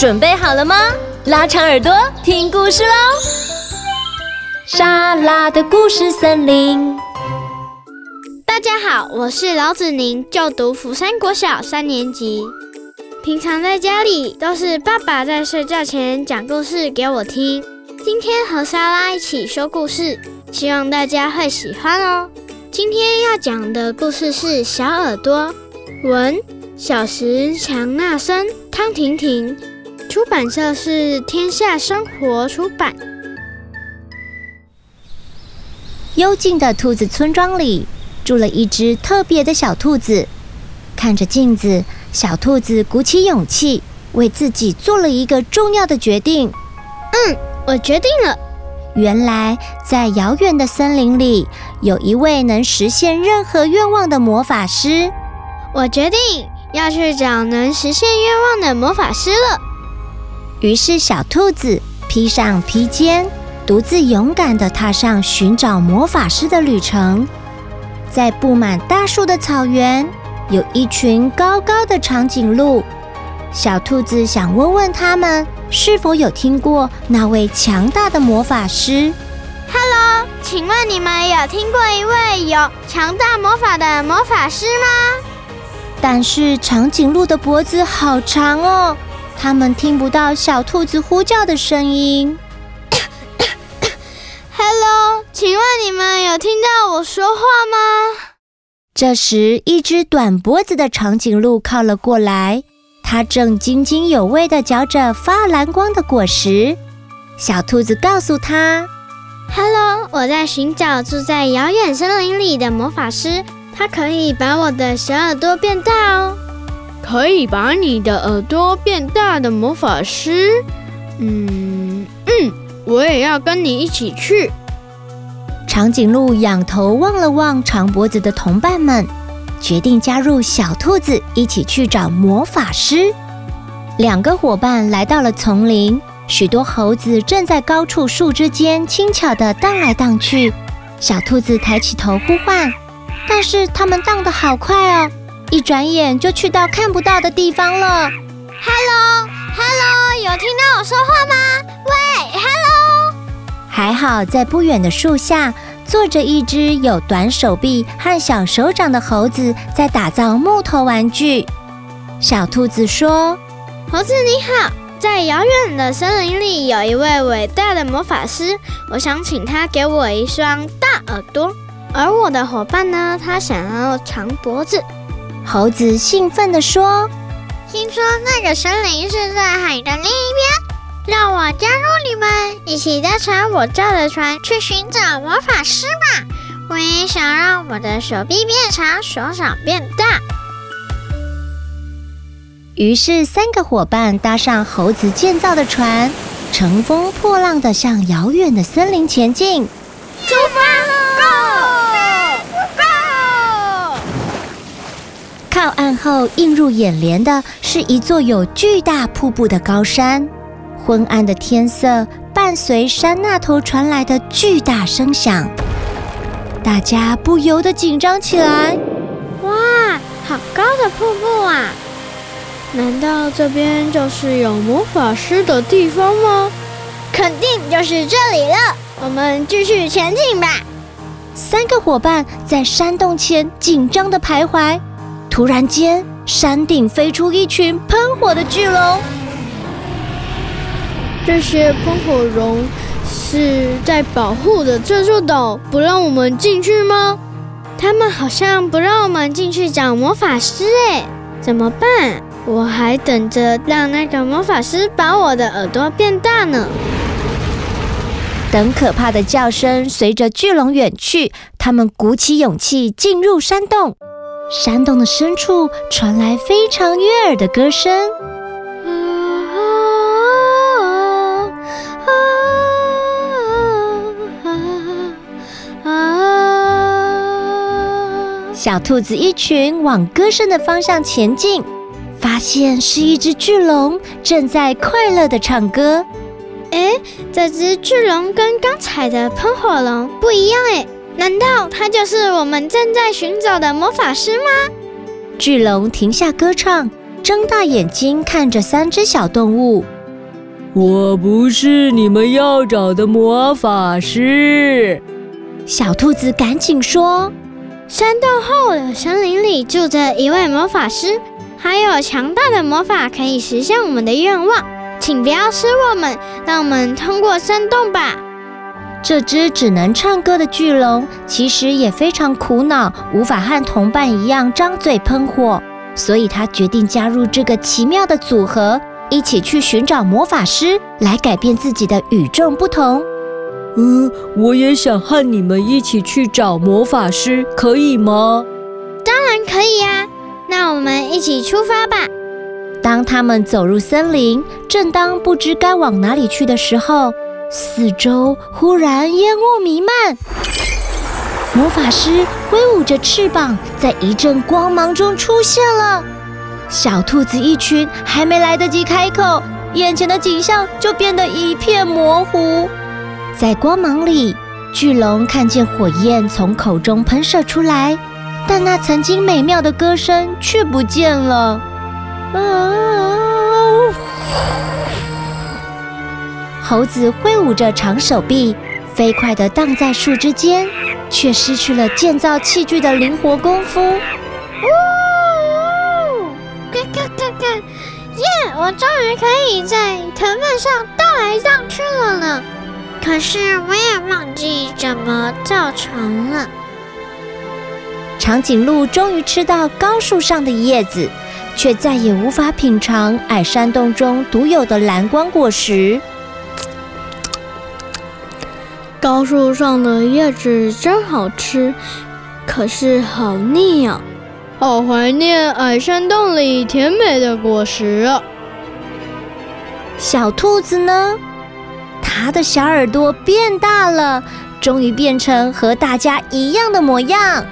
准备好了吗？拉长耳朵听故事喽！莎拉的故事森林。大家好，我是老子宁，就读釜山国小三年级。平常在家里都是爸爸在睡觉前讲故事给我听。今天和莎拉一起说故事，希望大家会喜欢哦。今天要讲的故事是《小耳朵》，文小石强纳森、汤婷婷，出版社是天下生活出版。幽静的兔子村庄里。住了一只特别的小兔子，看着镜子，小兔子鼓起勇气，为自己做了一个重要的决定。嗯，我决定了。原来，在遥远的森林里，有一位能实现任何愿望的魔法师。我决定要去找能实现愿望的魔法师了。于是，小兔子披上披肩，独自勇敢地踏上寻找魔法师的旅程。在布满大树的草原，有一群高高的长颈鹿。小兔子想问问他们，是否有听过那位强大的魔法师？Hello，请问你们有听过一位有强大魔法的魔法师吗？但是长颈鹿的脖子好长哦，他们听不到小兔子呼叫的声音。Hello，请问你们有听到我说话吗？这时，一只短脖子的长颈鹿靠了过来，它正津津有味地嚼着发蓝光的果实。小兔子告诉它：“Hello，我在寻找住在遥远森林里的魔法师，他可以把我的小耳朵变大哦。可以把你的耳朵变大的魔法师？嗯嗯。”我也要跟你一起去。长颈鹿仰头望了望长脖子的同伴们，决定加入小兔子一起去找魔法师。两个伙伴来到了丛林，许多猴子正在高处树枝间轻巧地荡来荡去。小兔子抬起头呼唤，但是它们荡得好快哦，一转眼就去到看不到的地方了。Hello，Hello，有听到我说话吗？喂，Hello。还好，在不远的树下坐着一只有短手臂和小手掌的猴子，在打造木头玩具。小兔子说：“猴子你好，在遥远的森林里有一位伟大的魔法师，我想请他给我一双大耳朵。而我的伙伴呢，他想要长脖子。”猴子兴奋地说：“听说那个森林是在海的另一边。”让我加入你们，一起搭乘我造的船去寻找魔法师吧！我也想让我的手臂变长，手掌变大。于是，三个伙伴搭上猴子建造的船，乘风破浪的向遥远的森林前进。出发！Go！Go！靠岸后映入眼帘的是一座有巨大瀑布的高山。昏暗的天色伴随山那头传来的巨大声响，大家不由得紧张起来。哇，好高的瀑布啊！难道这边就是有魔法师的地方吗？肯定就是这里了。我们继续前进吧。三个伙伴在山洞前紧张地徘徊。突然间，山顶飞出一群喷火的巨龙。这些喷火龙是在保护着这座岛，不让我们进去吗？他们好像不让我们进去找魔法师哎，怎么办？我还等着让那个魔法师把我的耳朵变大呢。等可怕的叫声随着巨龙远去，他们鼓起勇气进入山洞。山洞的深处传来非常悦耳的歌声。小兔子一群往歌声的方向前进，发现是一只巨龙正在快乐的唱歌。哎，这只巨龙跟刚才的喷火龙不一样哎，难道他就是我们正在寻找的魔法师吗？巨龙停下歌唱，睁大眼睛看着三只小动物。我不是你们要找的魔法师。小兔子赶紧说：“山洞后的森林里住着一位魔法师，还有强大的魔法可以实现我们的愿望，请不要失我们，让我们通过山洞吧。”这只只能唱歌的巨龙其实也非常苦恼，无法和同伴一样张嘴喷火，所以他决定加入这个奇妙的组合。一起去寻找魔法师，来改变自己的与众不同。嗯，我也想和你们一起去找魔法师，可以吗？当然可以呀，那我们一起出发吧。当他们走入森林，正当不知该往哪里去的时候，四周忽然烟雾弥漫。魔法师挥舞着翅膀，在一阵光芒中出现了。小兔子一群还没来得及开口，眼前的景象就变得一片模糊。在光芒里，巨龙看见火焰从口中喷射出来，但那曾经美妙的歌声却不见了。猴子挥舞着长手臂，飞快地荡在树枝间，却失去了建造器具的灵活功夫。耶！我终于可以在藤蔓上荡来荡去了呢。可是我也忘记怎么造成了。长颈鹿终于吃到高树上的叶子，却再也无法品尝矮山洞中独有的蓝光果实。高树上的叶子真好吃，可是好腻呀。好怀念矮山洞里甜美的果实啊！小兔子呢？它的小耳朵变大了，终于变成和大家一样的模样。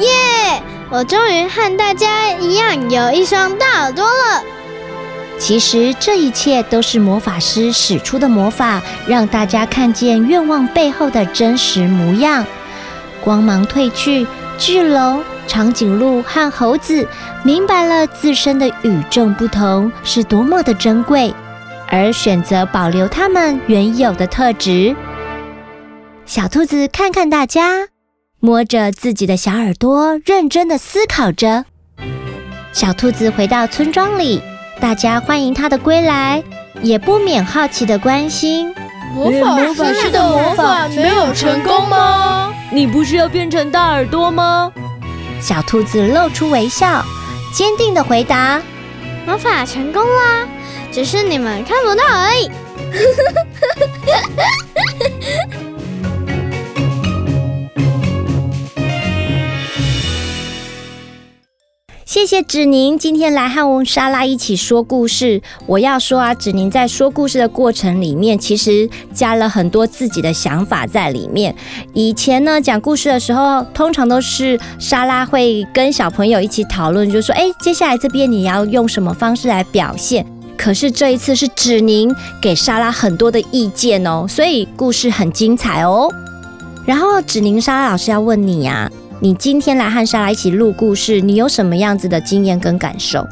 耶！我终于和大家一样有一双大耳朵了。其实这一切都是魔法师使出的魔法，让大家看见愿望背后的真实模样。光芒褪去，巨龙。长颈鹿和猴子明白了自身的与众不同是多么的珍贵，而选择保留它们原有的特质。小兔子看看大家，摸着自己的小耳朵，认真的思考着。小兔子回到村庄里，大家欢迎他的归来，也不免好奇的关心：魔法师的魔法没有成功吗？你不是要变成大耳朵吗？小兔子露出微笑，坚定的回答：“魔法成功啦，只是你们看不到而已。”谢谢芷宁今天来和我莎拉一起说故事。我要说啊，芷宁在说故事的过程里面，其实加了很多自己的想法在里面。以前呢，讲故事的时候，通常都是莎拉会跟小朋友一起讨论，就说：“哎，接下来这边你要用什么方式来表现？”可是这一次是芷宁给莎拉很多的意见哦，所以故事很精彩哦。然后芷宁，莎拉老师要问你呀。你今天来和莎拉一起录故事，你有什么样子的经验跟感受？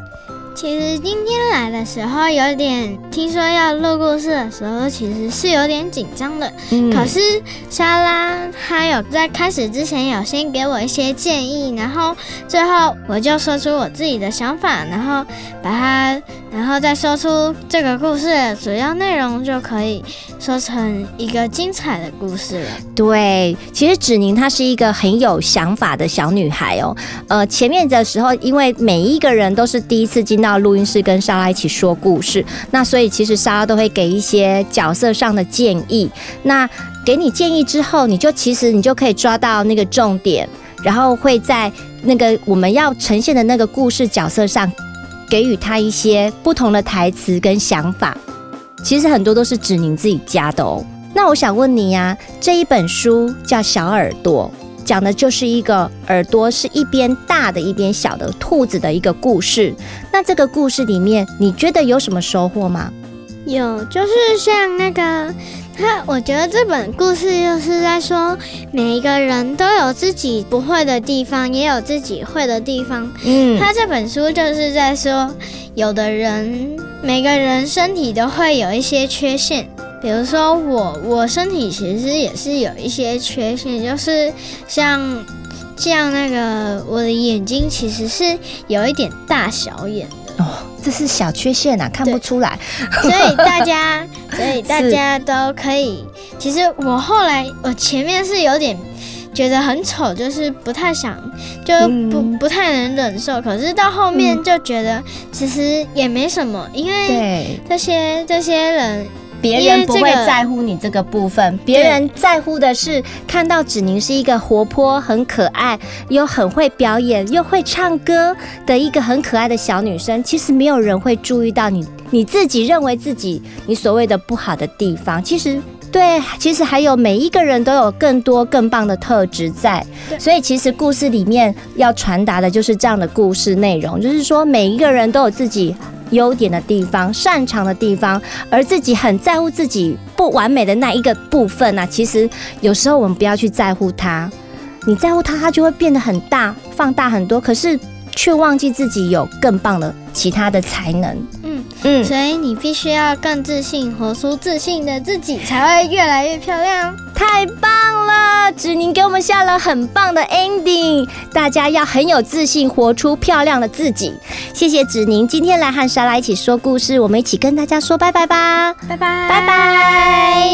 其实今天来的时候有点，听说要录故事的时候，其实是有点紧张的。嗯。可是莎拉她有在开始之前有先给我一些建议，然后最后我就说出我自己的想法，然后把它，然后再说出这个故事的主要内容，就可以说成一个精彩的故事了。对，其实芷宁她是一个很有想法的小女孩哦。呃，前面的时候，因为每一个人都是第一次进。到录音室跟莎拉一起说故事，那所以其实莎拉都会给一些角色上的建议。那给你建议之后，你就其实你就可以抓到那个重点，然后会在那个我们要呈现的那个故事角色上，给予他一些不同的台词跟想法。其实很多都是指您自己加的哦。那我想问你呀，这一本书叫《小耳朵》。讲的就是一个耳朵是一边大的一边小的兔子的一个故事。那这个故事里面，你觉得有什么收获吗？有，就是像那个他我觉得这本故事就是在说，每一个人都有自己不会的地方，也有自己会的地方。嗯，他这本书就是在说，有的人每个人身体都会有一些缺陷，比如说我，我身体其实也是有一些缺陷，就是像像那个我的眼睛其实是有一点大小眼的。哦。这是小缺陷啊，看不出来。所以大家，所以大家都可以。其实我后来，我前面是有点觉得很丑，就是不太想，就不、嗯、不太能忍受。可是到后面就觉得，其实也没什么，因为这些这些人。别人不会在乎你这个部分，别人在乎的是看到芷宁是一个活泼、很可爱，又很会表演、又会唱歌的一个很可爱的小女生。其实没有人会注意到你，你自己认为自己你所谓的不好的地方。其实，对，其实还有每一个人都有更多更棒的特质在。所以，其实故事里面要传达的就是这样的故事内容，就是说每一个人都有自己。优点的地方，擅长的地方，而自己很在乎自己不完美的那一个部分呢、啊？其实有时候我们不要去在乎它，你在乎它，它就会变得很大，放大很多，可是却忘记自己有更棒的其他的才能。嗯嗯，所以你必须要更自信，活出自信的自己，才会越来越漂亮。太棒了，芷宁给我们下了很棒的 ending，大家要很有自信，活出漂亮的自己。谢谢芷宁今天来和莎拉一起说故事，我们一起跟大家说拜拜吧，拜拜拜拜。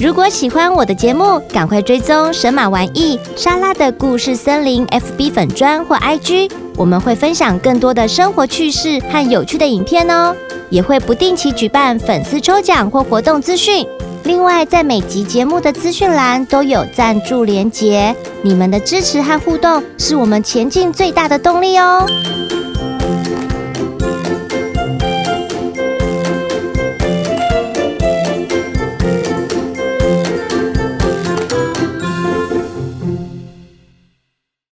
如果喜欢我的节目，赶快追踪神马玩意莎拉的故事森林 FB 粉砖或 IG，我们会分享更多的生活趣事和有趣的影片哦。也会不定期举办粉丝抽奖或活动资讯。另外，在每集节目的资讯栏都有赞助连接，你们的支持和互动是我们前进最大的动力哦。